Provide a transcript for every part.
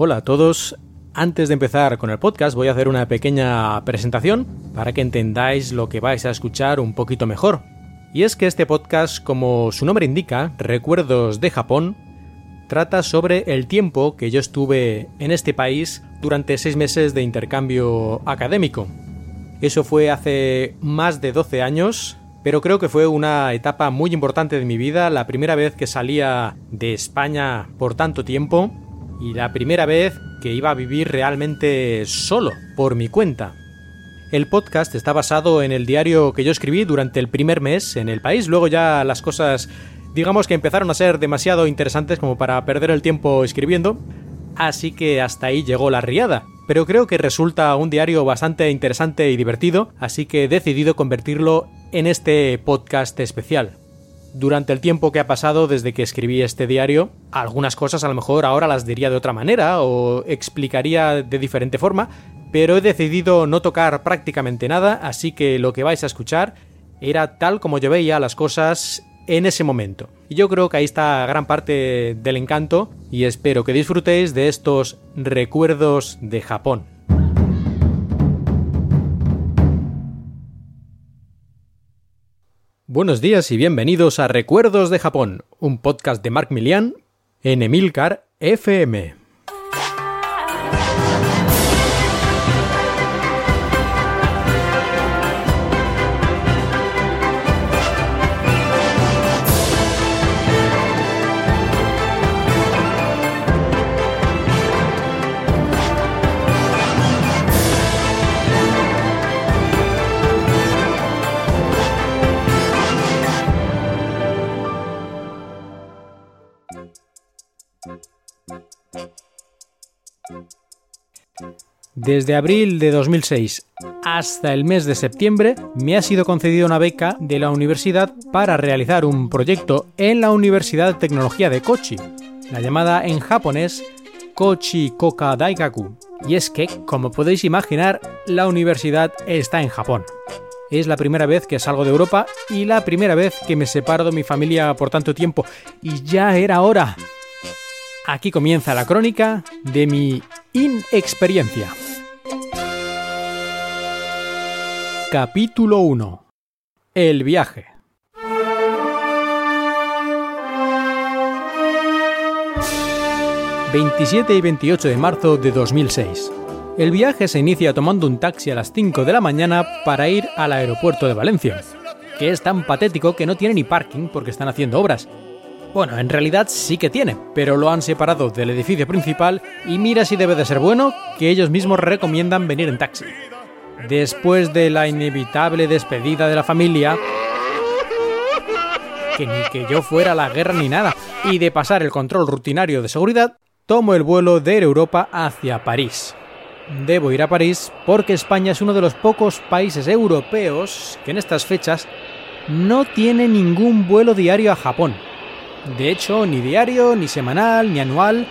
Hola a todos. Antes de empezar con el podcast voy a hacer una pequeña presentación para que entendáis lo que vais a escuchar un poquito mejor. Y es que este podcast, como su nombre indica, Recuerdos de Japón, trata sobre el tiempo que yo estuve en este país durante seis meses de intercambio académico. Eso fue hace más de 12 años, pero creo que fue una etapa muy importante de mi vida, la primera vez que salía de España por tanto tiempo y la primera vez que iba a vivir realmente solo, por mi cuenta. El podcast está basado en el diario que yo escribí durante el primer mes en el país, luego ya las cosas digamos que empezaron a ser demasiado interesantes como para perder el tiempo escribiendo, así que hasta ahí llegó la riada. Pero creo que resulta un diario bastante interesante y divertido, así que he decidido convertirlo en este podcast especial durante el tiempo que ha pasado desde que escribí este diario, algunas cosas a lo mejor ahora las diría de otra manera o explicaría de diferente forma, pero he decidido no tocar prácticamente nada, así que lo que vais a escuchar era tal como yo veía las cosas en ese momento. Y yo creo que ahí está gran parte del encanto y espero que disfrutéis de estos recuerdos de Japón. Buenos días y bienvenidos a Recuerdos de Japón, un podcast de Mark Milian en Emilcar FM. Desde abril de 2006 hasta el mes de septiembre me ha sido concedida una beca de la universidad para realizar un proyecto en la Universidad de Tecnología de Kochi, la llamada en japonés Kochi Koka Daigaku. Y es que, como podéis imaginar, la universidad está en Japón. Es la primera vez que salgo de Europa y la primera vez que me separo de mi familia por tanto tiempo. Y ya era hora. Aquí comienza la crónica de mi inexperiencia. Capítulo 1 El viaje ...27 y 28 de marzo de 2006... El viaje se inicia tomando un taxi a las 5 de la mañana para ir al aeropuerto de Valencia, que es tan patético que no tiene ni parking porque están haciendo obras. Bueno, en realidad sí que tiene, pero lo han separado del edificio principal y mira si debe de ser bueno que ellos mismos recomiendan venir en taxi. Después de la inevitable despedida de la familia, que ni que yo fuera a la guerra ni nada, y de pasar el control rutinario de seguridad, tomo el vuelo de Europa hacia París. Debo ir a París porque España es uno de los pocos países europeos que en estas fechas no tiene ningún vuelo diario a Japón. De hecho, ni diario, ni semanal, ni anual.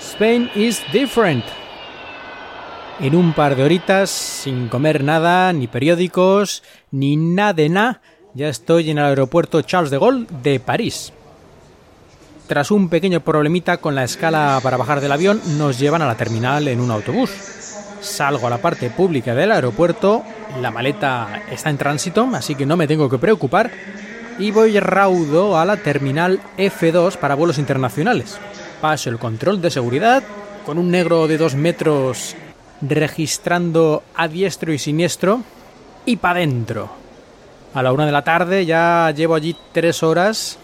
Spain is different. En un par de horitas, sin comer nada, ni periódicos, ni nada de nada, ya estoy en el aeropuerto Charles de Gaulle de París. Tras un pequeño problemita con la escala para bajar del avión, nos llevan a la terminal en un autobús. Salgo a la parte pública del aeropuerto, la maleta está en tránsito, así que no me tengo que preocupar, y voy raudo a la terminal F2 para vuelos internacionales. Paso el control de seguridad con un negro de dos metros registrando a diestro y siniestro y para adentro. A la una de la tarde ya llevo allí tres horas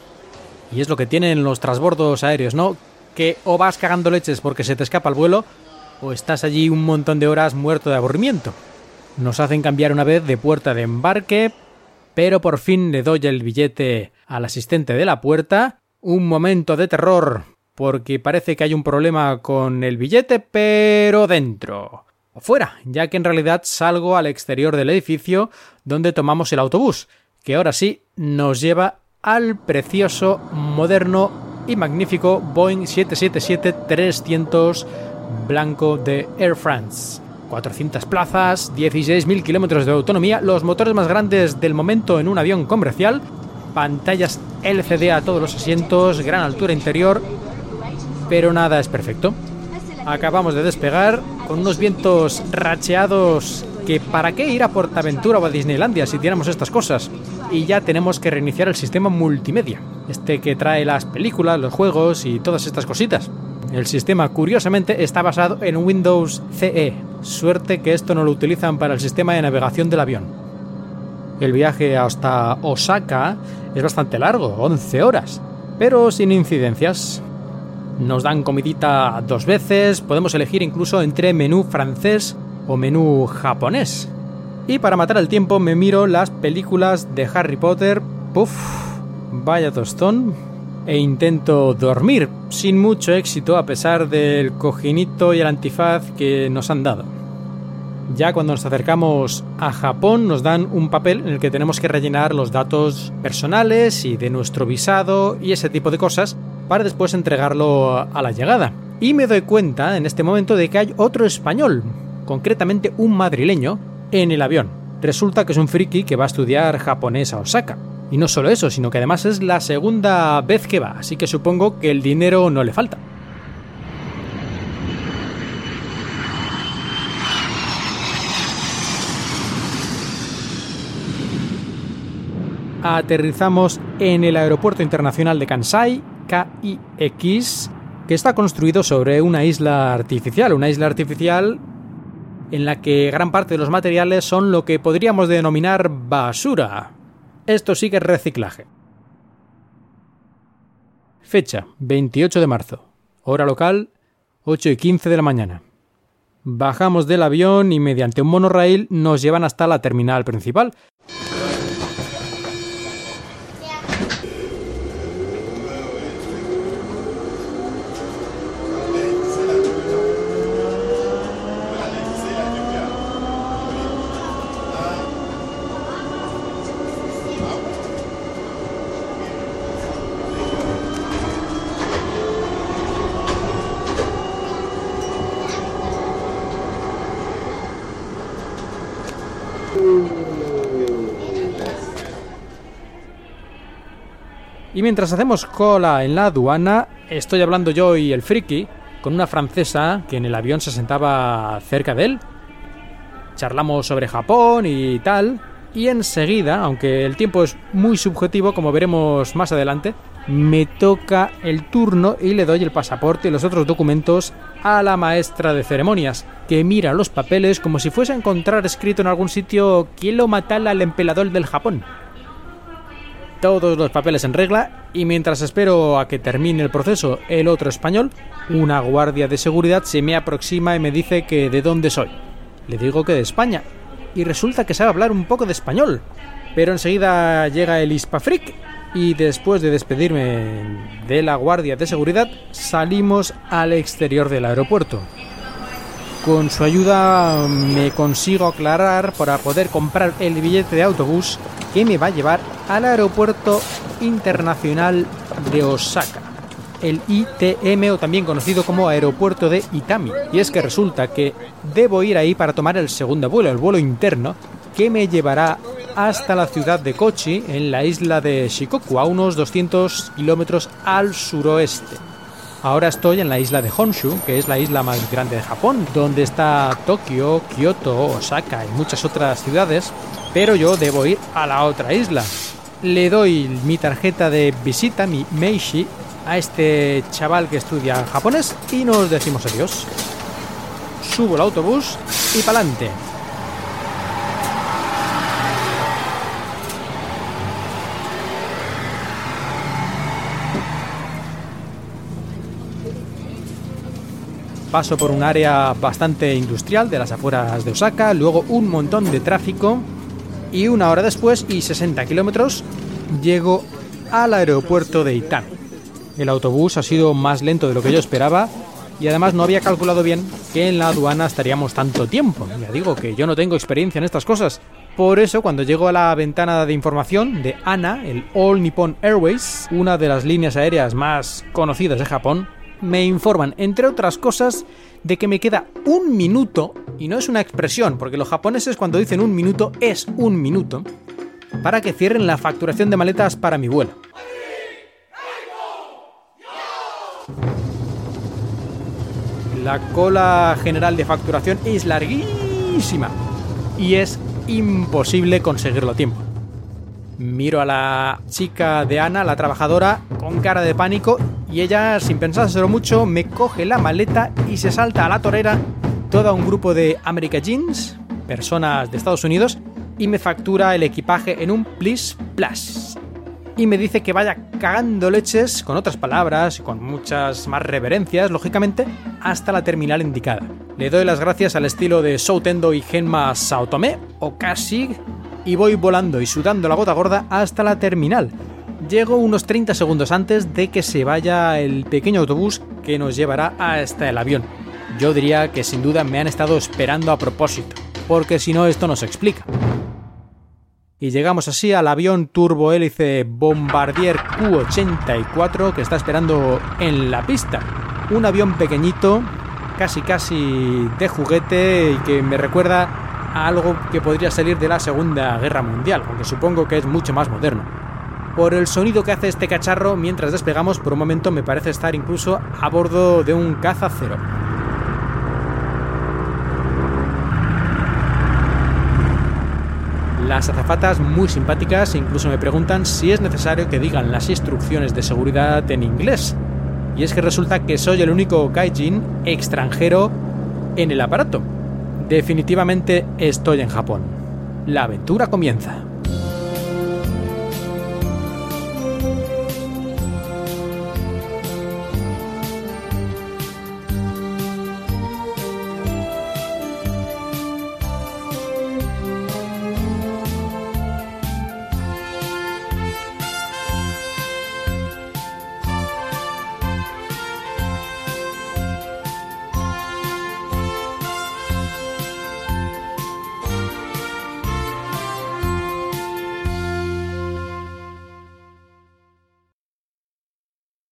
y es lo que tienen los transbordos aéreos, ¿no? Que o vas cagando leches porque se te escapa el vuelo o estás allí un montón de horas muerto de aburrimiento. Nos hacen cambiar una vez de puerta de embarque, pero por fin le doy el billete al asistente de la puerta. Un momento de terror porque parece que hay un problema con el billete, pero dentro. Fuera, ya que en realidad salgo al exterior del edificio donde tomamos el autobús, que ahora sí nos lleva al precioso, moderno y magnífico Boeing 777-300 blanco de Air France. 400 plazas, 16.000 kilómetros de autonomía, los motores más grandes del momento en un avión comercial, pantallas LCD a todos los asientos, gran altura interior, pero nada es perfecto. Acabamos de despegar con unos vientos racheados que para qué ir a Portaventura o a Disneylandia si tenemos estas cosas. Y ya tenemos que reiniciar el sistema multimedia, este que trae las películas, los juegos y todas estas cositas. El sistema, curiosamente, está basado en Windows CE. Suerte que esto no lo utilizan para el sistema de navegación del avión. El viaje hasta Osaka es bastante largo, 11 horas, pero sin incidencias. Nos dan comidita dos veces, podemos elegir incluso entre menú francés o menú japonés. Y para matar el tiempo me miro las películas de Harry Potter, puff, vaya tostón, e intento dormir, sin mucho éxito a pesar del cojinito y el antifaz que nos han dado. Ya cuando nos acercamos a Japón nos dan un papel en el que tenemos que rellenar los datos personales y de nuestro visado y ese tipo de cosas para después entregarlo a la llegada. Y me doy cuenta en este momento de que hay otro español, concretamente un madrileño, en el avión. Resulta que es un friki que va a estudiar japonés a Osaka. Y no solo eso, sino que además es la segunda vez que va, así que supongo que el dinero no le falta. Aterrizamos en el Aeropuerto Internacional de Kansai, KIX, que está construido sobre una isla artificial, una isla artificial en la que gran parte de los materiales son lo que podríamos denominar basura. Esto sí que es reciclaje. Fecha 28 de marzo. Hora local 8 y 15 de la mañana. Bajamos del avión y mediante un monorail nos llevan hasta la terminal principal, Mientras hacemos cola en la aduana, estoy hablando yo y el friki con una francesa que en el avión se sentaba cerca de él. Charlamos sobre Japón y tal. Y enseguida, aunque el tiempo es muy subjetivo, como veremos más adelante, me toca el turno y le doy el pasaporte y los otros documentos a la maestra de ceremonias, que mira los papeles como si fuese a encontrar escrito en algún sitio quién lo matala al emperador del Japón todos los papeles en regla y mientras espero a que termine el proceso el otro español, una guardia de seguridad se me aproxima y me dice que de dónde soy. Le digo que de España y resulta que sabe hablar un poco de español. Pero enseguida llega el Hispafric y después de despedirme de la guardia de seguridad salimos al exterior del aeropuerto. Con su ayuda me consigo aclarar para poder comprar el billete de autobús que me va a llevar al aeropuerto internacional de Osaka, el ITM o también conocido como aeropuerto de Itami. Y es que resulta que debo ir ahí para tomar el segundo vuelo, el vuelo interno, que me llevará hasta la ciudad de Kochi, en la isla de Shikoku, a unos 200 kilómetros al suroeste. Ahora estoy en la isla de Honshu, que es la isla más grande de Japón, donde está Tokio, Kioto, Osaka y muchas otras ciudades, pero yo debo ir a la otra isla. Le doy mi tarjeta de visita, mi Meishi, a este chaval que estudia japonés y nos decimos adiós. Subo el autobús y pa'lante. Paso por un área bastante industrial de las afueras de Osaka, luego un montón de tráfico y una hora después y 60 kilómetros llego al aeropuerto de Itami. El autobús ha sido más lento de lo que yo esperaba y además no había calculado bien que en la aduana estaríamos tanto tiempo. Ya digo que yo no tengo experiencia en estas cosas. Por eso, cuando llego a la ventana de información de ANA, el All Nippon Airways, una de las líneas aéreas más conocidas de Japón, me informan, entre otras cosas, de que me queda un minuto, y no es una expresión, porque los japoneses cuando dicen un minuto es un minuto, para que cierren la facturación de maletas para mi vuelo. La cola general de facturación es larguísima y es imposible conseguirlo a tiempo. Miro a la chica de Ana, la trabajadora, con cara de pánico y ella, sin pensárselo mucho, me coge la maleta y se salta a la torera todo un grupo de America Jeans, personas de Estados Unidos, y me factura el equipaje en un Please Plus. Y me dice que vaya cagando leches, con otras palabras, con muchas más reverencias, lógicamente, hasta la terminal indicada. Le doy las gracias al estilo de Soutendo y Genma Sao Tomé, o casi, y voy volando y sudando la gota gorda hasta la terminal. Llego unos 30 segundos antes de que se vaya el pequeño autobús que nos llevará hasta el avión. Yo diría que sin duda me han estado esperando a propósito, porque si no esto no se explica y llegamos así al avión turbohélice Bombardier Q-84 que está esperando en la pista. Un avión pequeñito, casi casi de juguete y que me recuerda algo que podría salir de la Segunda Guerra Mundial, aunque supongo que es mucho más moderno. Por el sonido que hace este cacharro mientras despegamos, por un momento me parece estar incluso a bordo de un caza cero. Las azafatas muy simpáticas incluso me preguntan si es necesario que digan las instrucciones de seguridad en inglés. Y es que resulta que soy el único gaijin extranjero en el aparato. Definitivamente estoy en Japón. La aventura comienza.